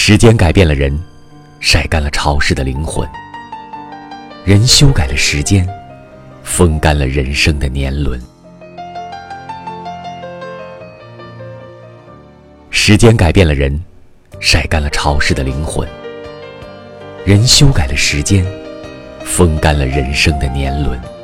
时间改变了人晒干了潮湿的灵魂。人修改了时间风干了人生的年轮。时间改变了人晒干了潮湿的灵魂。人修改了时间风干了人生的年轮。